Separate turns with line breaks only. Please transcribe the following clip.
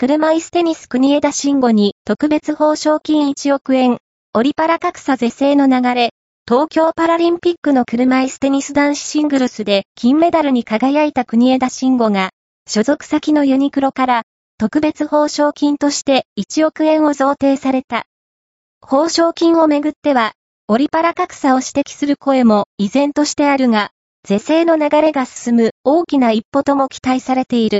車椅子テニス国枝慎吾に特別報奨金1億円、オリパラ格差是正の流れ、東京パラリンピックの車椅子テニス男子シングルスで金メダルに輝いた国枝慎吾が、所属先のユニクロから特別報奨金として1億円を贈呈された。報奨金をめぐっては、オリパラ格差を指摘する声も依然としてあるが、是正の流れが進む大きな一歩とも期待されている。